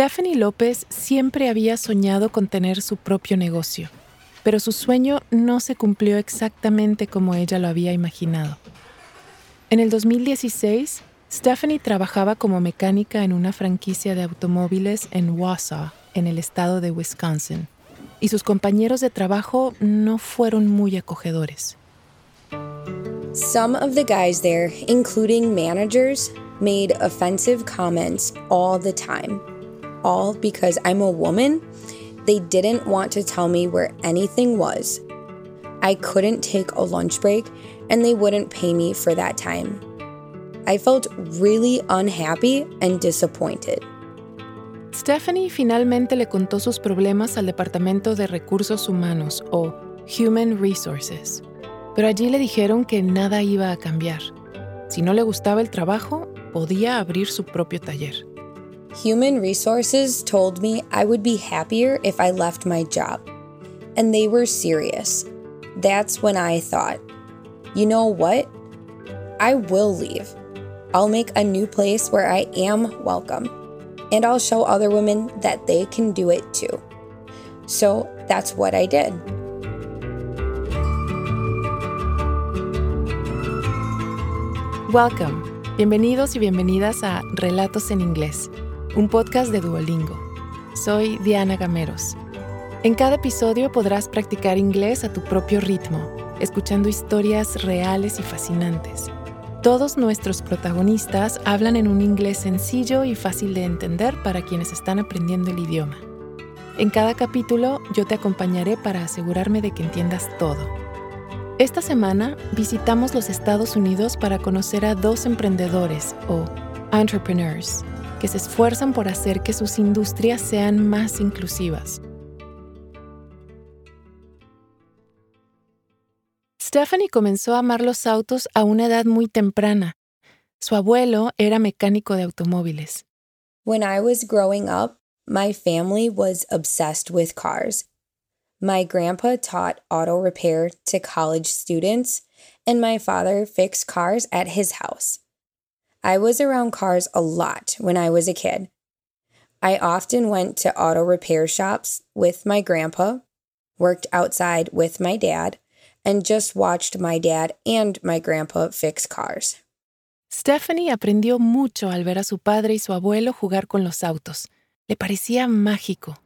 Stephanie López siempre había soñado con tener su propio negocio, pero su sueño no se cumplió exactamente como ella lo había imaginado. En el 2016, Stephanie trabajaba como mecánica en una franquicia de automóviles en Wausau, en el estado de Wisconsin, y sus compañeros de trabajo no fueron muy acogedores. Some of the guys there, including managers, made offensive comments all the time. All because I'm a woman, they didn't want to tell me where anything was. I couldn't take a lunch break, and they wouldn't pay me for that time. I felt really unhappy and disappointed. Stephanie finalmente le contó sus problemas al Departamento de Recursos Humanos o Human Resources, pero allí le dijeron que nada iba a cambiar. Si no le gustaba el trabajo, podía abrir su propio taller. Human Resources told me I would be happier if I left my job. And they were serious. That's when I thought, you know what? I will leave. I'll make a new place where I am welcome. And I'll show other women that they can do it too. So that's what I did. Welcome. Bienvenidos y bienvenidas a Relatos en Inglés, un podcast de Duolingo. Soy Diana Gameros. En cada episodio podrás practicar inglés a tu propio ritmo, escuchando historias reales y fascinantes. Todos nuestros protagonistas hablan en un inglés sencillo y fácil de entender para quienes están aprendiendo el idioma. En cada capítulo yo te acompañaré para asegurarme de que entiendas todo. Esta semana visitamos los Estados Unidos para conocer a dos emprendedores o entrepreneurs que se esfuerzan por hacer que sus industrias sean más inclusivas. Stephanie comenzó a amar los autos a una edad muy temprana. Su abuelo era mecánico de automóviles. When I was growing up, my family was obsessed with cars. My grandpa taught auto repair to college students, and my father fixed cars at his house. I was around cars a lot when I was a kid. I often went to auto repair shops with my grandpa, worked outside with my dad, and just watched my dad and my grandpa fix cars. Stephanie aprendió mucho al ver a su padre y su abuelo jugar con los autos. Le parecía mágico.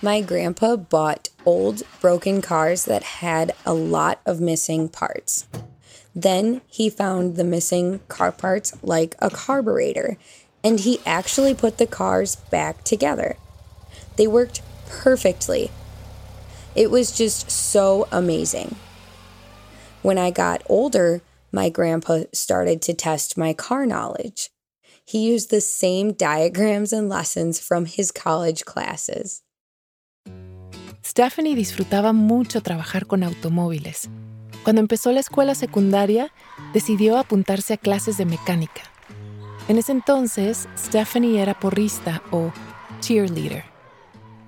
My grandpa bought old, broken cars that had a lot of missing parts. Then he found the missing car parts like a carburetor, and he actually put the cars back together. They worked perfectly. It was just so amazing. When I got older, my grandpa started to test my car knowledge. He used the same diagrams and lessons from his college classes. Stephanie disfrutaba mucho trabajar con automóviles. Cuando empezó la escuela secundaria, decidió apuntarse a clases de mecánica. En ese entonces, Stephanie era porrista o cheerleader.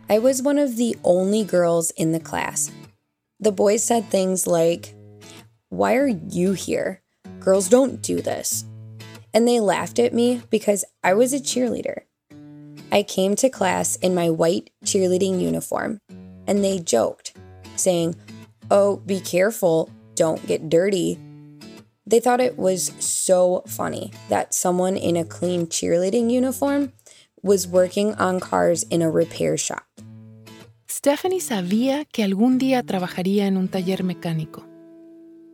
I was one of the only girls in the class. The boys said things like, Why are you here? Girls don't do this. And they laughed at me because I was a cheerleader. I came to class in my white cheerleading uniform and they joked, saying, Oh, be careful, don't get dirty. They thought it was so funny that someone in a clean cheerleading uniform was working on cars in a repair shop. Stephanie sabía que algún día trabajaría en un taller mecánico.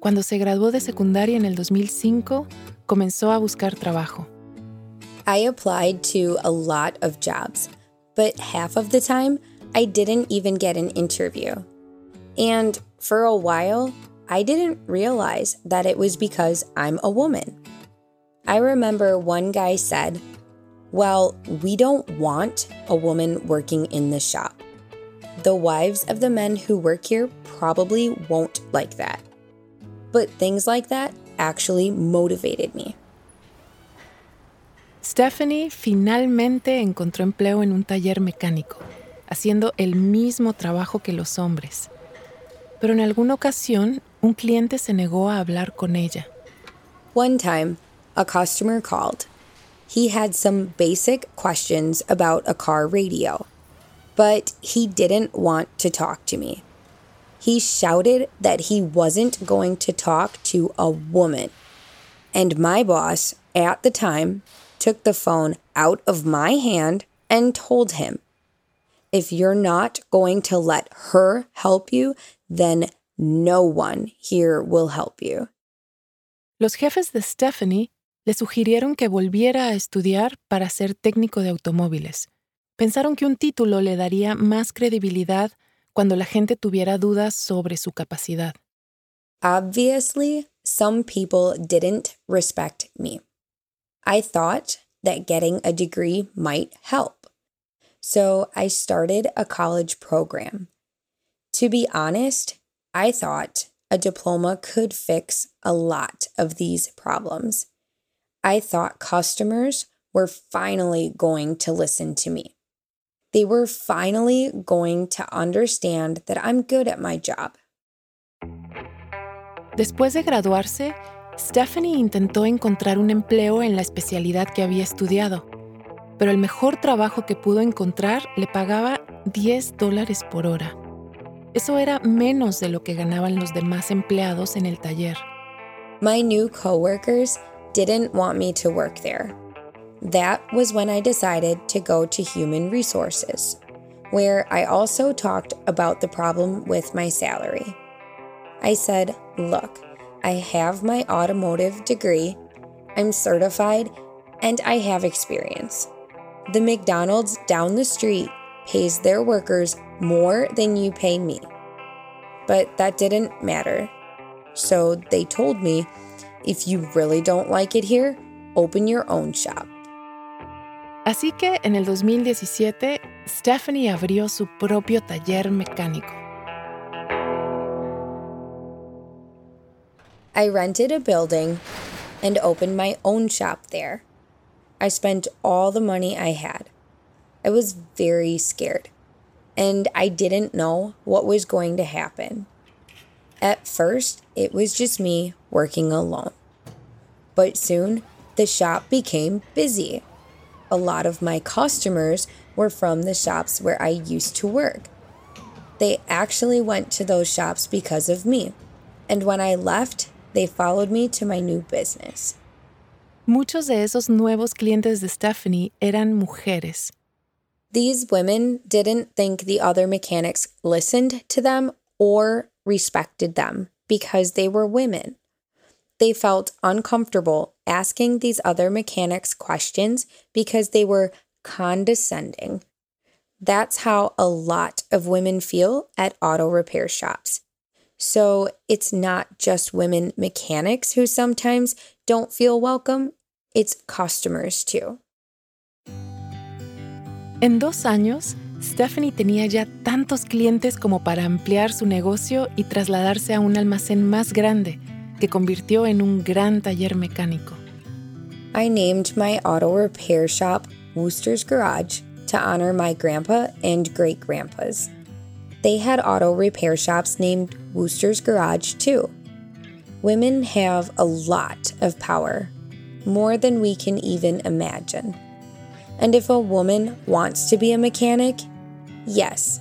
Cuando se graduó de secundaria en el 2005, comenzó a buscar trabajo. I applied to a lot of jobs, but half of the time I didn't even get an interview. And for a while, I didn't realize that it was because I'm a woman. I remember one guy said, Well, we don't want a woman working in the shop. The wives of the men who work here probably won't like that. But things like that actually motivated me. Stephanie finalmente encontró empleo en un taller mecánico, haciendo el mismo trabajo que los hombres. Pero en alguna ocasión, un cliente se negó a hablar con ella. One time, a customer called. he had some basic questions about a car radio, but he didn't want to talk to me. He shouted that he wasn't going to talk to a woman. And my boss at the time took the phone out of my hand and told him, If you're not going to let her help you, then no one here will help you. Los jefes de Stephanie le sugirieron que volviera a estudiar para ser técnico de automóviles. Pensaron que un título le daría más credibilidad cuando la gente tuviera dudas sobre su capacidad. Obviously, some people didn't respect me. I thought that getting a degree might help. So I started a college program. To be honest, I thought a diploma could fix a lot of these problems. I thought customers were finally going to listen to me. They were finally going to understand that I'm good at my job. Después de graduarse, Stephanie intentó encontrar un empleo en la especialidad que había estudiado, pero el mejor trabajo que pudo encontrar le pagaba 10 dólares por hora. Eso era menos de lo que ganaban los demás empleados en el taller. My new coworkers didn't want me to work there. That was when I decided to go to human resources, where I also talked about the problem with my salary. I said, Look, I have my automotive degree, I'm certified, and I have experience. The McDonald's down the street pays their workers more than you pay me. But that didn't matter. So they told me if you really don't like it here, open your own shop. Así que en el 2017, Stephanie abrió su propio taller mecánico. I rented a building and opened my own shop there. I spent all the money I had. I was very scared, and I didn't know what was going to happen. At first, it was just me working alone. But soon, the shop became busy. A lot of my customers were from the shops where I used to work. They actually went to those shops because of me. And when I left, they followed me to my new business. Muchos de esos nuevos clientes de Stephanie eran mujeres. These women didn't think the other mechanics listened to them or respected them because they were women. They felt uncomfortable asking these other mechanics questions because they were condescending. That's how a lot of women feel at auto repair shops. So it's not just women mechanics who sometimes don't feel welcome, it's customers too. En dos años, Stephanie tenía ya tantos clientes como para ampliar su negocio y trasladarse a un almacén más grande, que convirtió en un gran taller mecánico. I named my auto repair shop Wooster's Garage to honor my grandpa and great grandpas. They had auto repair shops named Wooster's Garage, too. Women have a lot of power, more than we can even imagine. And if a woman wants to be a mechanic, yes,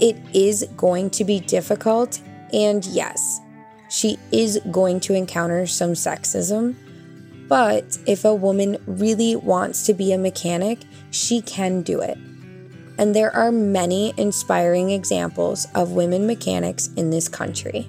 it is going to be difficult, and yes, she is going to encounter some sexism. But if a woman really wants to be a mechanic, she can do it and there are many inspiring examples of women mechanics in this country.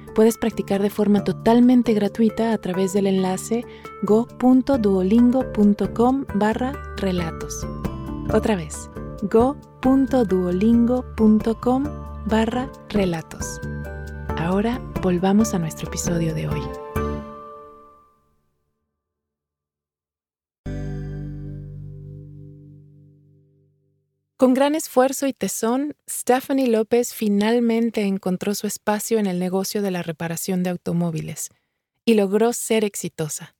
Puedes practicar de forma totalmente gratuita a través del enlace go.duolingo.com barra relatos. Otra vez, go.duolingo.com barra relatos. Ahora volvamos a nuestro episodio de hoy. Con gran esfuerzo y tesón, Stephanie López finalmente encontró su espacio en el negocio de la reparación de automóviles y logró ser exitosa.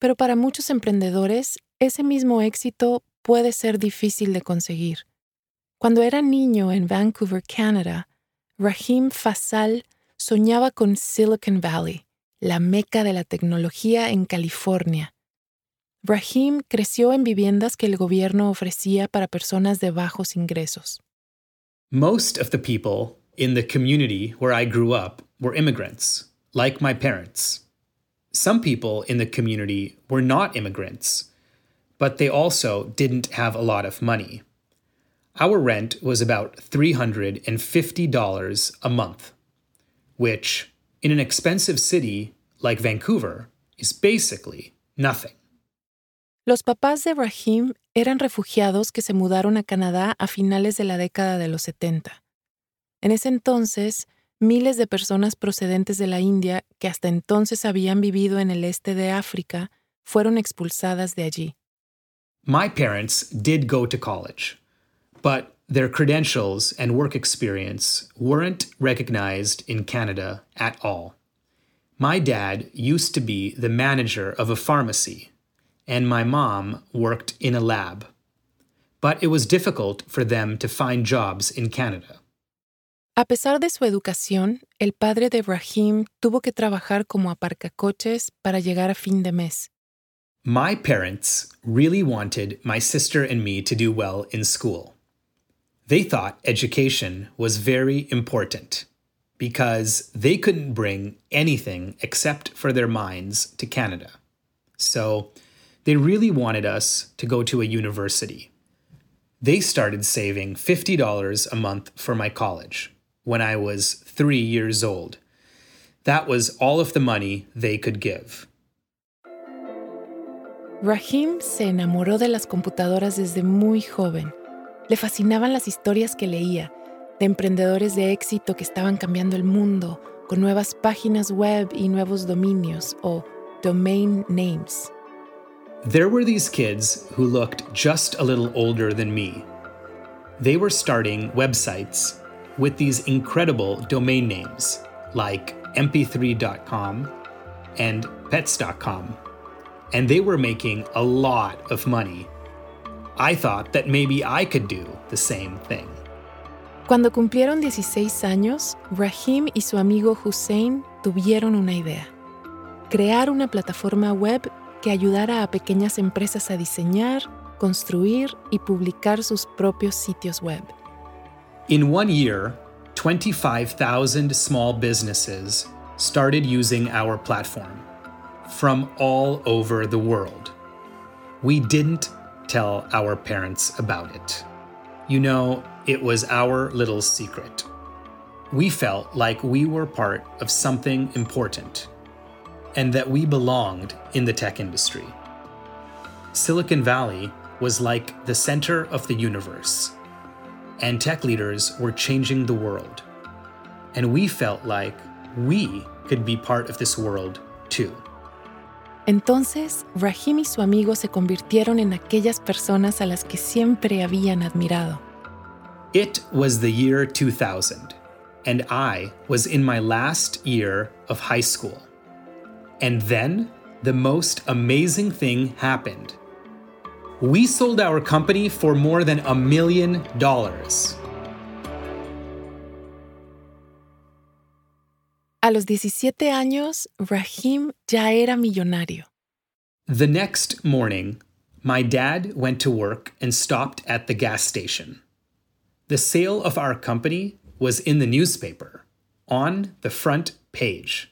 Pero para muchos emprendedores, ese mismo éxito puede ser difícil de conseguir. Cuando era niño en Vancouver, Canadá, Rahim Fasal soñaba con Silicon Valley, la meca de la tecnología en California, Rahim creció en viviendas que el gobierno ofrecía para personas de bajos ingresos. Most of the people in the community where I grew up were immigrants, like my parents. Some people in the community were not immigrants, but they also didn't have a lot of money. Our rent was about $350 a month, which, in an expensive city like Vancouver, is basically nothing. Los papás de Rahim eran refugiados que se mudaron a Canadá a finales de la década de los 70. En ese entonces, miles de personas procedentes de la India que hasta entonces habían vivido en el este de África fueron expulsadas de allí. My parents did go to college, but their credentials and work experience weren't recognized in Canada at all. My dad used to be the manager of a pharmacy and my mom worked in a lab. But it was difficult for them to find jobs in Canada. A pesar de su educación, el padre de Rahim tuvo que trabajar como aparcacoches para llegar a fin de mes. My parents really wanted my sister and me to do well in school. They thought education was very important because they couldn't bring anything except for their minds to Canada. So they really wanted us to go to a university. They started saving $50 a month for my college when I was three years old. That was all of the money they could give. Rahim se enamoró de las computadoras desde muy joven. Le fascinaban las historias que leía, de emprendedores de éxito que estaban cambiando el mundo con nuevas páginas web y nuevos dominios o domain names. There were these kids who looked just a little older than me. They were starting websites with these incredible domain names like mp3.com and pets.com, and they were making a lot of money. I thought that maybe I could do the same thing. Cuando cumplieron 16 años, Rahim y su amigo Hussein tuvieron una idea. Crear una plataforma web que ayudara a pequeñas empresas a diseñar, construir y publicar sus propios sitios web. In one year, 25,000 small businesses started using our platform from all over the world. We didn't tell our parents about it. You know, it was our little secret. We felt like we were part of something important and that we belonged in the tech industry. Silicon Valley was like the center of the universe, and tech leaders were changing the world. And we felt like we could be part of this world too. Entonces, Rahim y su amigo se convirtieron en aquellas personas a las que siempre habían admirado. It was the year 2000, and I was in my last year of high school. And then the most amazing thing happened. We sold our company for more than a million dollars. A los 17 años, Rahim ya era millonario. The next morning, my dad went to work and stopped at the gas station. The sale of our company was in the newspaper, on the front page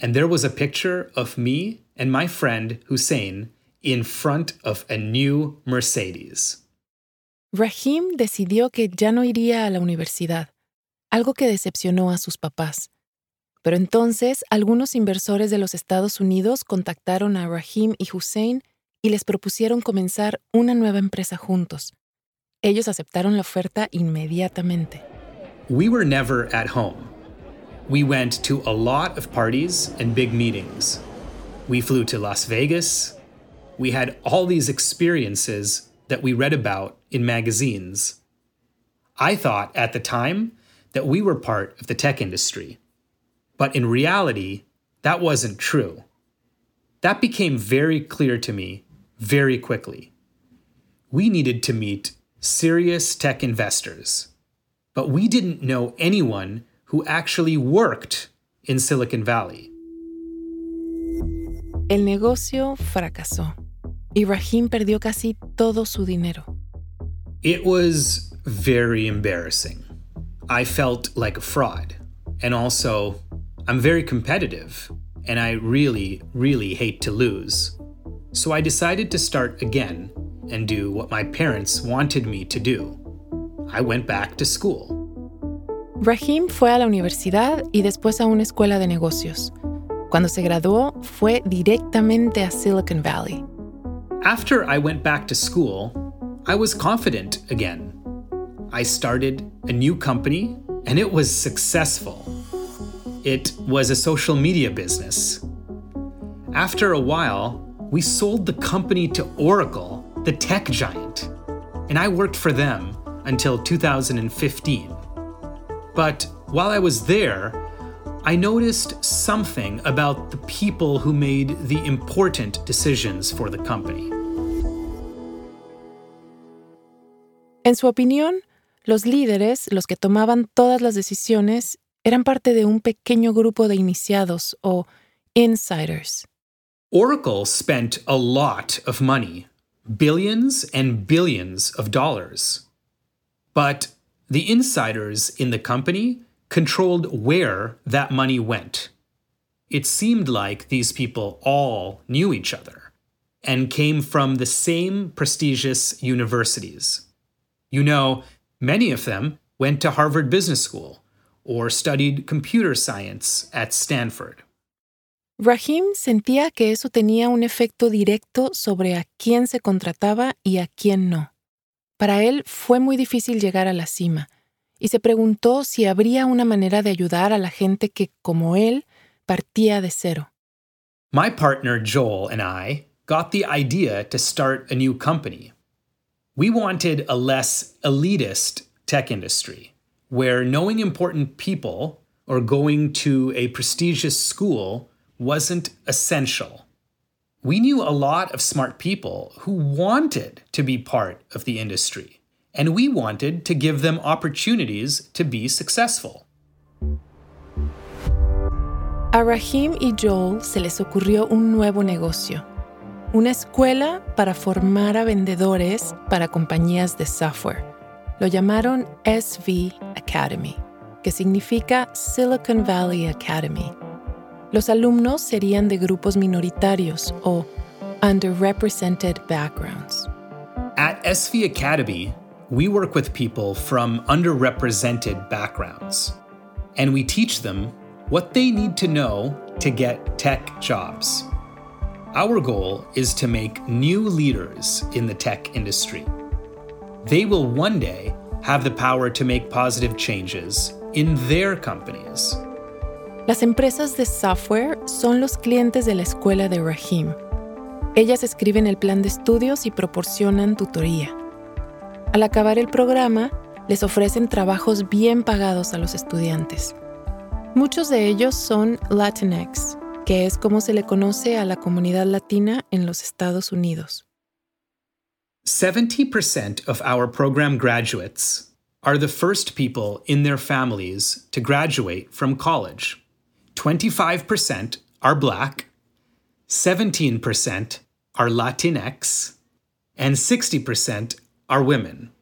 and there was a picture of me and my friend Hussein in front of a new Mercedes. Rahim decidió que ya no iría a la universidad, algo que decepcionó a sus papás. Pero entonces algunos inversores de los Estados Unidos contactaron a Rahim y Hussein y les propusieron comenzar una nueva empresa juntos. Ellos aceptaron la oferta inmediatamente. We were never at home. We went to a lot of parties and big meetings. We flew to Las Vegas. We had all these experiences that we read about in magazines. I thought at the time that we were part of the tech industry. But in reality, that wasn't true. That became very clear to me very quickly. We needed to meet serious tech investors, but we didn't know anyone who actually worked in Silicon Valley. El negocio fracasó y Rahim perdió casi todo su dinero. It was very embarrassing. I felt like a fraud. And also, I'm very competitive, and I really, really hate to lose. So I decided to start again and do what my parents wanted me to do. I went back to school. Rahim fue a la universidad y después a una escuela de negocios. Cuando se graduó, fue directamente a Silicon Valley. After I went back to school, I was confident again. I started a new company and it was successful. It was a social media business. After a while, we sold the company to Oracle, the tech giant, and I worked for them until 2015. But while I was there, I noticed something about the people who made the important decisions for the company. En su opinión, los líderes, los que tomaban todas las decisiones, eran parte de un pequeño grupo de iniciados o insiders. Oracle spent a lot of money, billions and billions of dollars. But the insiders in the company controlled where that money went. It seemed like these people all knew each other and came from the same prestigious universities. You know, many of them went to Harvard Business School or studied computer science at Stanford. Rahim sentía que eso tenía un efecto directo sobre a quién se contrataba y a quién no. Para él fue muy difícil llegar a la cima, y se preguntó si habría una manera de ayudar a la gente que, como él, partía de cero. My partner Joel and I got the idea to start a new company. We wanted a less elitist tech industry, where knowing important people or going to a prestigious school wasn't essential. We knew a lot of smart people who wanted to be part of the industry, and we wanted to give them opportunities to be successful. A Rahim y Joel se les ocurrió un nuevo negocio, una escuela para formar a vendedores para compañías de software. Lo llamaron SV Academy, que significa Silicon Valley Academy. Los alumnos serían de grupos minoritarios o underrepresented backgrounds. At SV Academy, we work with people from underrepresented backgrounds, and we teach them what they need to know to get tech jobs. Our goal is to make new leaders in the tech industry. They will one day have the power to make positive changes in their companies. Las empresas de software son los clientes de la escuela de Rahim. Ellas escriben el plan de estudios y proporcionan tutoría. Al acabar el programa, les ofrecen trabajos bien pagados a los estudiantes. Muchos de ellos son Latinx, que es como se le conoce a la comunidad latina en los Estados Unidos. 70% of our program graduates are the first people in their families to graduate from college. 25% are Black, 17% are Latinx, and 60% are women.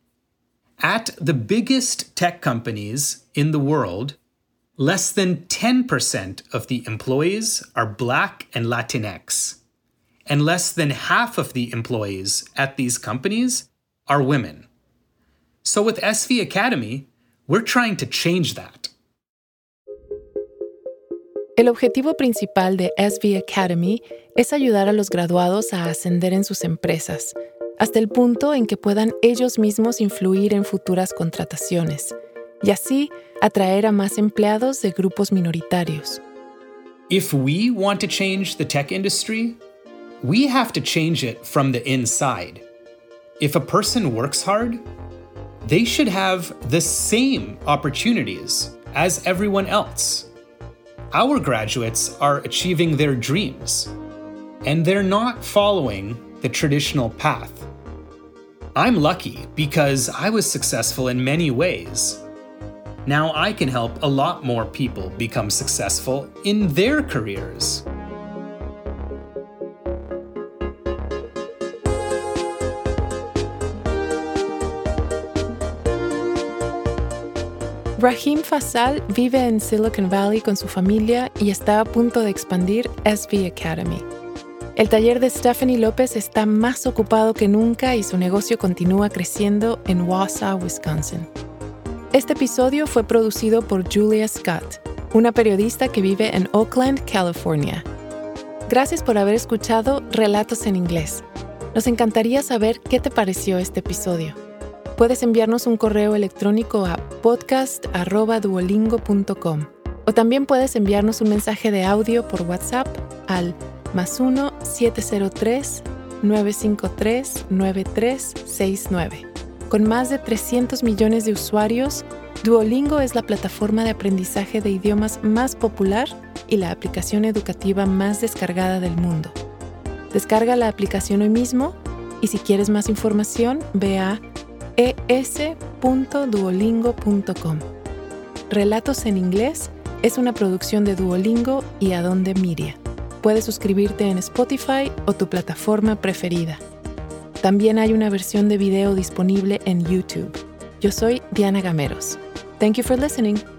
At the biggest tech companies in the world, less than 10% of the employees are Black and Latinx, and less than half of the employees at these companies are women. So with SV Academy, we're trying to change that. El objetivo principal de SV Academy es ayudar a los graduados a ascender en sus empresas, hasta el punto en que puedan ellos mismos influir en futuras contrataciones y así atraer a más empleados de grupos minoritarios. If we want to change the tech industry, we have to change it from the inside. If a person works hard, they should have the same opportunities as everyone else our graduates are achieving their dreams, and they're not following the traditional path. I'm lucky because I was successful in many ways. Now I can help a lot more people become successful in their careers. Rahim Fasal vive en Silicon Valley con su familia y está a punto de expandir SV Academy. El taller de Stephanie López está más ocupado que nunca y su negocio continúa creciendo en Wausau, Wisconsin. Este episodio fue producido por Julia Scott, una periodista que vive en Oakland, California. Gracias por haber escuchado Relatos en Inglés. Nos encantaría saber qué te pareció este episodio. Puedes enviarnos un correo electrónico a podcast.duolingo.com o también puedes enviarnos un mensaje de audio por WhatsApp al más 1-703-953-9369. Con más de 300 millones de usuarios, Duolingo es la plataforma de aprendizaje de idiomas más popular y la aplicación educativa más descargada del mundo. Descarga la aplicación hoy mismo y si quieres más información, ve a es.duolingo.com. Relatos en inglés es una producción de Duolingo y Adonde Miria. Puedes suscribirte en Spotify o tu plataforma preferida. También hay una versión de video disponible en YouTube. Yo soy Diana Gameros. Thank you for listening.